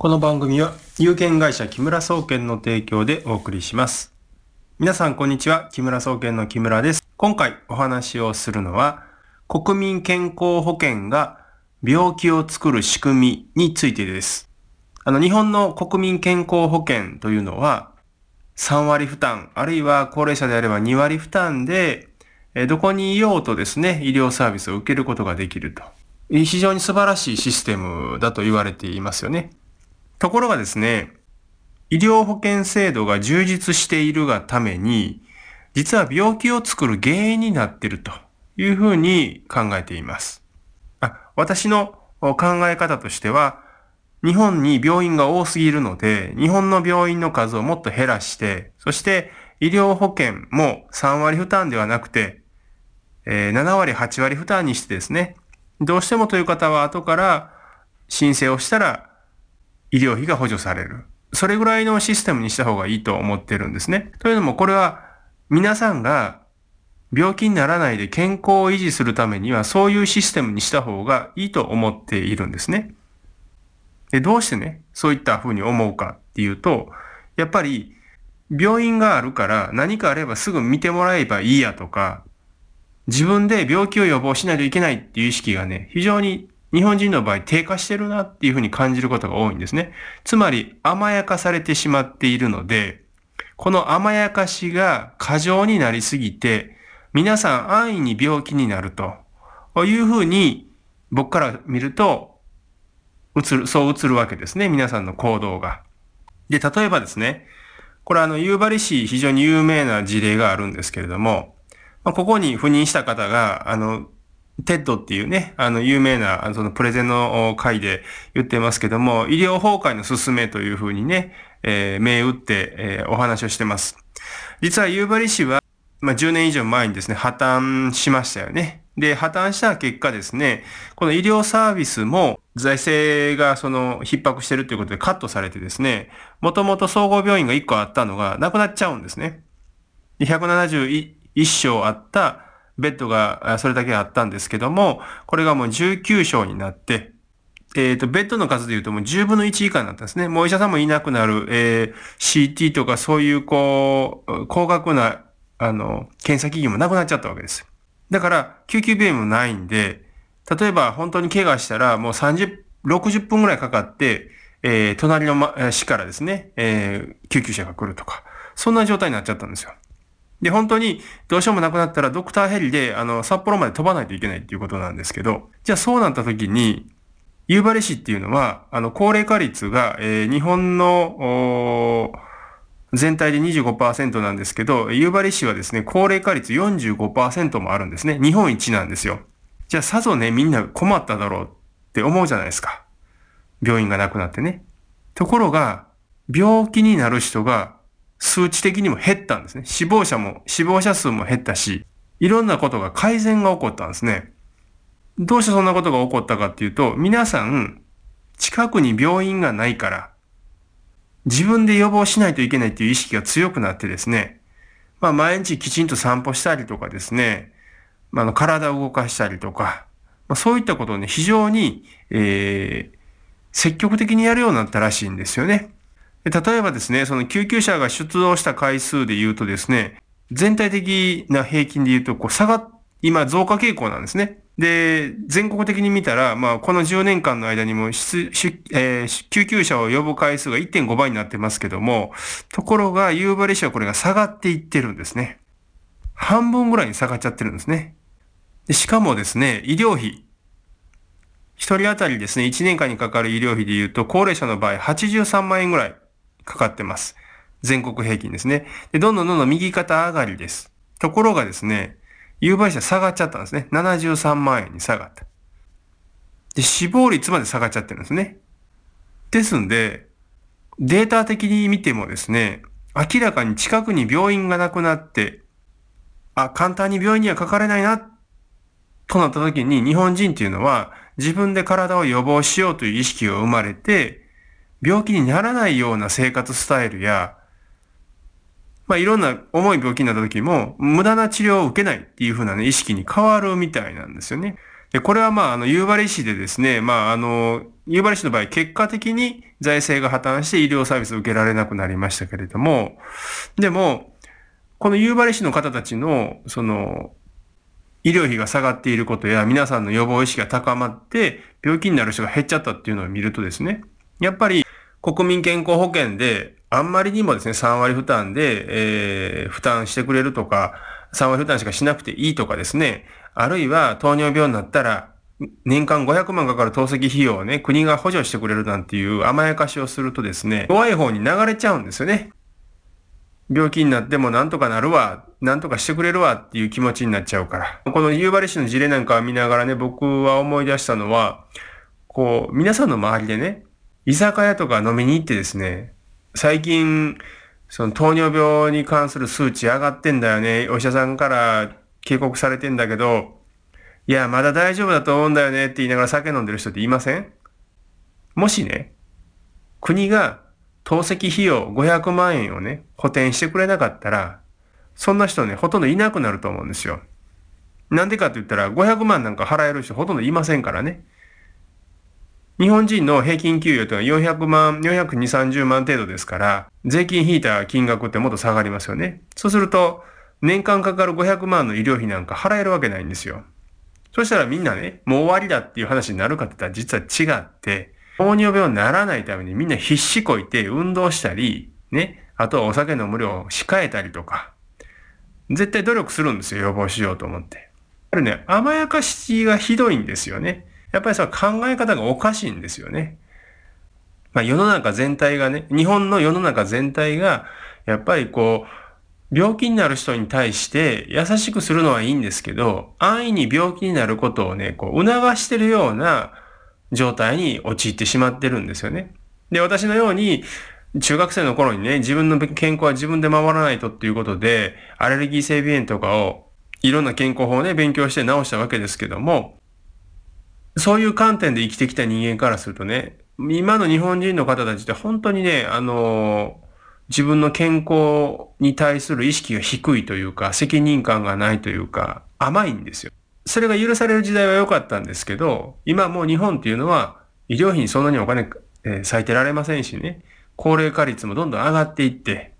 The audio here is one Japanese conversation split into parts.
この番組は有限会社木村総研の提供でお送りします。皆さんこんにちは。木村総研の木村です。今回お話をするのは国民健康保険が病気を作る仕組みについてです。あの日本の国民健康保険というのは3割負担、あるいは高齢者であれば2割負担でどこにいようとですね、医療サービスを受けることができると。非常に素晴らしいシステムだと言われていますよね。ところがですね、医療保険制度が充実しているがために、実は病気を作る原因になっているというふうに考えています。あ私の考え方としては、日本に病院が多すぎるので、日本の病院の数をもっと減らして、そして医療保険も3割負担ではなくて、えー、7割、8割負担にしてですね、どうしてもという方は後から申請をしたら医療費が補助される。それぐらいのシステムにした方がいいと思ってるんですね。というのもこれは皆さんが病気にならないで健康を維持するためにはそういうシステムにした方がいいと思っているんですね。で、どうしてね、そういったふうに思うかっていうと、やっぱり病院があるから何かあればすぐ見てもらえばいいやとか、自分で病気を予防しないといけないっていう意識がね、非常に日本人の場合低下してるなっていうふうに感じることが多いんですね。つまり甘やかされてしまっているので、この甘やかしが過剰になりすぎて、皆さん安易に病気になるというふうに僕から見ると、映る、そう映るわけですね。皆さんの行動が。で、例えばですね、これあの、夕張市非常に有名な事例があるんですけれども、まあ、ここに赴任した方が、あの、 TED っていうね、あの、有名な、そのプレゼンの回で言ってますけども、医療崩壊のすすめというふうにね、えー、銘打って、えー、お話をしてます。実は夕張市は、まあ、10年以上前にですね、破綻しましたよね。で、破綻した結果ですね、この医療サービスも財政がその逼迫してるということでカットされてですね、もともと総合病院が1個あったのがなくなっちゃうんですね。171床あったベッドがそれだけあったんですけども、これがもう19床になって、えっ、ー、と、ベッドの数で言うともう10分の1以下になったんですね。もうお医者さんもいなくなる、えー、CT とかそういうこう、高額な、あの、検査機器もなくなっちゃったわけです。だから、救急病院もないんで、例えば本当に怪我したらもう30、60分ぐらいかかって、えー、隣の、ま、市からですね、えー、救急車が来るとか、そんな状態になっちゃったんですよ。で、本当にどうしようもなくなったらドクターヘリで、あの、札幌まで飛ばないといけないっていうことなんですけど、じゃあそうなった時に、夕張市っていうのは、あの、高齢化率が、えー、日本の、全体で25%なんですけど、夕張市はですね、高齢化率45%もあるんですね。日本一なんですよ。じゃあさぞね、みんな困っただろうって思うじゃないですか。病院がなくなってね。ところが、病気になる人が数値的にも減ったんですね。死亡者も、死亡者数も減ったし、いろんなことが改善が起こったんですね。どうしてそんなことが起こったかっていうと、皆さん、近くに病院がないから、自分で予防しないといけないっていう意識が強くなってですね、まあ毎日きちんと散歩したりとかですね、まあ、の体を動かしたりとか、まあ、そういったことをね、非常に、えー、積極的にやるようになったらしいんですよね。例えばですね、その救急車が出動した回数で言うとですね、全体的な平均で言うと、こう、差が今増加傾向なんですね。で、全国的に見たら、まあ、この10年間の間にも、えー、救急車を呼ぶ回数が1.5倍になってますけども、ところが、夕張市はこれが下がっていってるんですね。半分ぐらいに下がっちゃってるんですね。でしかもですね、医療費。一人当たりですね、1年間にかかる医療費で言うと、高齢者の場合83万円ぐらいかかってます。全国平均ですね。で、どんどんどんどん右肩上がりです。ところがですね、有売者下がっちゃったんですね。73万円に下がった。で、死亡率まで下がっちゃってるんですね。ですんで、データ的に見てもですね、明らかに近くに病院がなくなって、あ、簡単に病院にはかかれないな、となった時に日本人っていうのは自分で体を予防しようという意識が生まれて、病気にならないような生活スタイルや、まあ、いろんな重い病気になった時も、無駄な治療を受けないっていう風なね、意識に変わるみたいなんですよね。で、これはまあ、あの、夕張市でですね、まあ、あの、夕張市の場合、結果的に財政が破綻して医療サービスを受けられなくなりましたけれども、でも、この夕張市の方たちの、その、医療費が下がっていることや皆さんの予防意識が高まって病気になる人が減っちゃったっていうのを見るとですね、やっぱり国民健康保険であんまりにもですね、3割負担で、えー、負担してくれるとか、3割負担しかしなくていいとかですね、あるいは糖尿病になったら年間500万かかる透析費用をね、国が補助してくれるなんていう甘やかしをするとですね、弱い方に流れちゃうんですよね。病気になってもなんとかなるわ、なんとかしてくれるわっていう気持ちになっちゃうから。この夕張市の事例なんかを見ながらね、僕は思い出したのは、こう、皆さんの周りでね、居酒屋とか飲みに行ってですね、最近、その糖尿病に関する数値上がってんだよね。お医者さんから警告されてんだけど、いや、まだ大丈夫だと思うんだよねって言いながら酒飲んでる人っていません？もしね、国が透析費用500万円をね、補填してくれなかったら、そんな人ね、ほとんどいなくなると思うんですよ。なんでかって言ったら、500万なんか払える人ほとんどいませんからね。日本人の平均給与というのは400万、420、30万程度ですから、税金引いた金額ってもっと下がりますよね。そうすると、年間かかる500万の医療費なんか払えるわけないんですよ。そしたらみんなね、もう終わりだっていう話になるかって言ったら実は違って、糖尿病にならないためにみんな必死こいて運動したり、ね、あとはお酒飲む量を控えたりとか、絶対努力するんですよ、予防しようと思って。やっぱりね、甘やかしがひどいんですよね。やっぱりさ、考え方がおかしいんですよね。まあ世の中全体がね、日本の世の中全体が、やっぱりこう、病気になる人に対して優しくするのはいいんですけど、安易に病気になることをね、こう促してるような状態に陥ってしまってるんですよね。で、私のように、中学生の頃にね、自分の健康は自分で守らないとっていうことで、アレルギー性鼻炎とかをいろんな健康法をね、勉強して治したわけですけども、そういう観点で生きてきた人間からするとね、今の日本人の方たちって本当にね、あの自分の健康に対する意識が低いというか、責任感がないというか、甘いんですよ。それが許される時代は良かったんですけど、今もう日本っていうのは医療費にそんなにお金、えー、割いてられませんしね、高齢化率もどんどん上がっていって、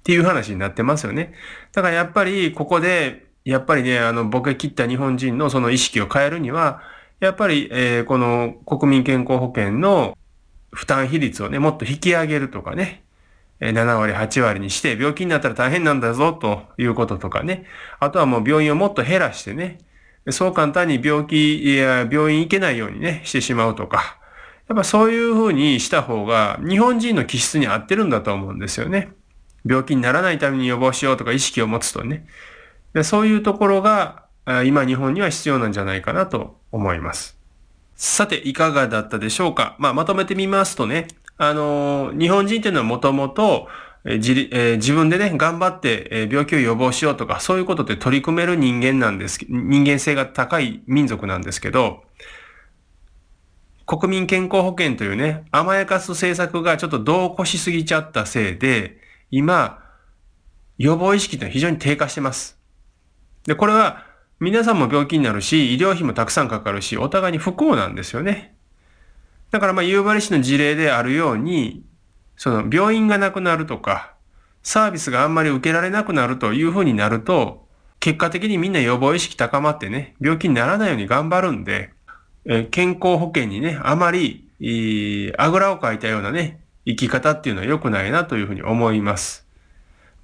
っていう話になってますよね。だからやっぱりここで、やっぱりね、あの、ボケ切った日本人のその意識を変えるには、やっぱり、えー、この国民健康保険の負担比率をね、もっと引き上げるとかね、7割、8割にして、病気になったら大変なんだぞ、ということとかね。あとはもう病院をもっと減らしてね、そう簡単に病気や病院行けないようにね、してしまうとか、やっぱそういうふうにした方が日本人の気質に合ってるんだと思うんですよね。病気にならないために予防しようとか意識を持つとね。そういうところが今日本には必要なんじゃないかなと思います。さて、いかがだったでしょうか？まあ、まとめてみますとね、あのー、日本人っていうのはもともと、自え、自分でね、頑張って、え、病気を予防しようとか、そういうことで取り組める人間なんです、人間性が高い民族なんですけど、国民健康保険というね、甘やかす政策がちょっと度を越しすぎちゃったせいで、今、予防意識って非常に低下してます。で、これは皆さんも病気になるし、医療費もたくさんかかるし、お互いに不幸なんですよね。だからまあ、夕張市の事例であるように、その病院がなくなるとか、サービスがあんまり受けられなくなるというふうになると、結果的にみんな予防意識高まってね、病気にならないように頑張るんで、え健康保険にね、あまり、あぐらをかいたようなね、生き方っていうのは良くないなというふうに思います。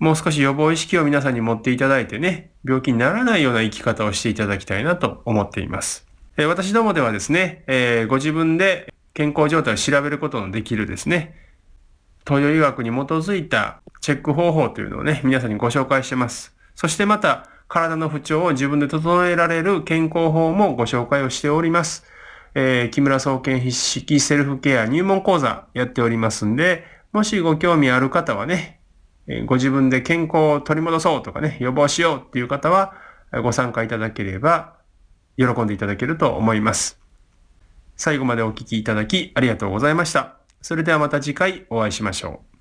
もう少し予防意識を皆さんに持っていただいてね、病気にならないような生き方をしていただきたいなと思っています。え私どもではですね、えー、ご自分で健康状態を調べることのできるですね、東洋医学に基づいたチェック方法というのをね、皆さんにご紹介してます。そしてまた、体の不調を自分で整えられる健康法もご紹介をしております。えー、木村総研筆式セルフケア入門講座やっておりますんで、もしご興味ある方はね、ご自分で健康を取り戻そうとかね、予防しようっていう方は、ご参加いただければ、喜んでいただけると思います。最後までお聞きいただきありがとうございました。それではまた次回お会いしましょう。